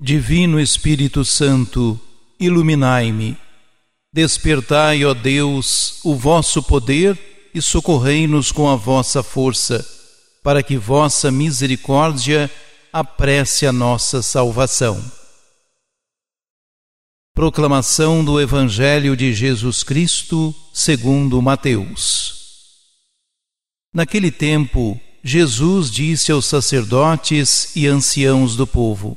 Divino Espírito Santo, iluminai-me. Despertai, ó Deus, o vosso poder e socorrei-nos com a vossa força, para que vossa misericórdia apresse a nossa salvação. Proclamação do Evangelho de Jesus Cristo, segundo Mateus. Naquele tempo, Jesus disse aos sacerdotes e anciãos do povo: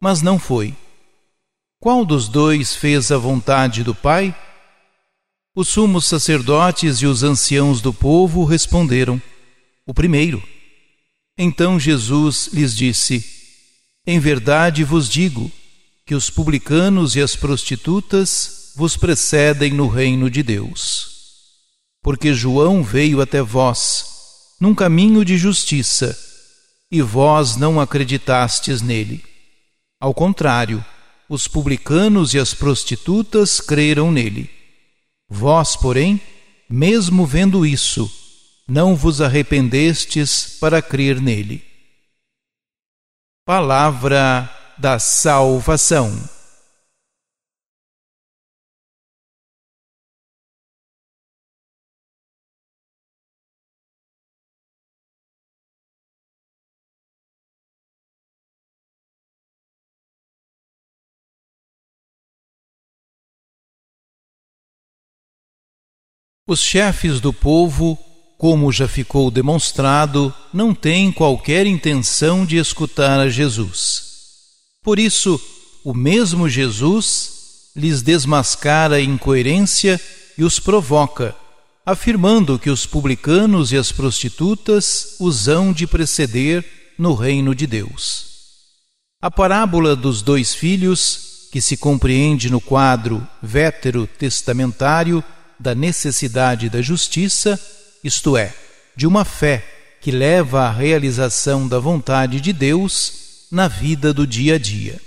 Mas não foi. Qual dos dois fez a vontade do Pai? Os sumos sacerdotes e os anciãos do povo responderam: O primeiro. Então Jesus lhes disse: Em verdade vos digo que os publicanos e as prostitutas vos precedem no reino de Deus. Porque João veio até vós num caminho de justiça, e vós não acreditastes nele. Ao contrário, os publicanos e as prostitutas creram nele. Vós, porém, mesmo vendo isso, não vos arrependestes para crer nele. Palavra da Salvação. Os chefes do povo, como já ficou demonstrado, não têm qualquer intenção de escutar a Jesus. Por isso, o mesmo Jesus lhes desmascara a incoerência e os provoca, afirmando que os publicanos e as prostitutas os hão de preceder no reino de Deus. A parábola dos dois filhos, que se compreende no quadro vétero testamentário, da necessidade da justiça, isto é, de uma fé que leva à realização da vontade de Deus na vida do dia a dia.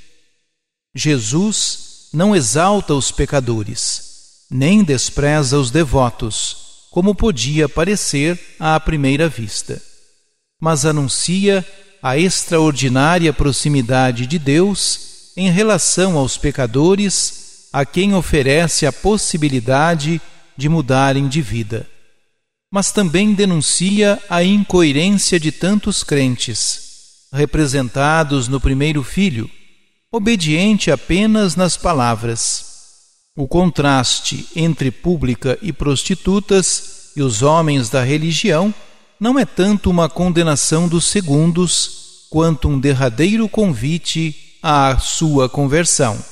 Jesus não exalta os pecadores, nem despreza os devotos, como podia parecer à primeira vista, mas anuncia a extraordinária proximidade de Deus em relação aos pecadores a quem oferece a possibilidade de mudarem de vida. Mas também denuncia a incoerência de tantos crentes, representados no primeiro filho, obediente apenas nas palavras. O contraste entre pública e prostitutas e os homens da religião não é tanto uma condenação dos segundos, quanto um derradeiro convite à sua conversão.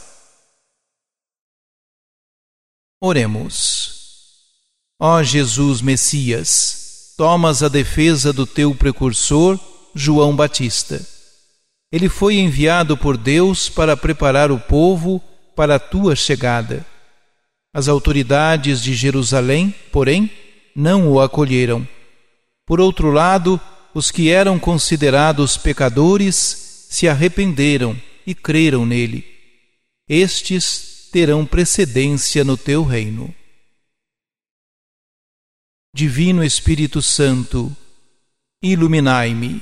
Oremos. Ó Jesus Messias, tomas a defesa do teu precursor, João Batista. Ele foi enviado por Deus para preparar o povo para a tua chegada. As autoridades de Jerusalém, porém, não o acolheram. Por outro lado, os que eram considerados pecadores se arrependeram e creram nele. Estes terão precedência no teu reino. Divino Espírito Santo, iluminai-me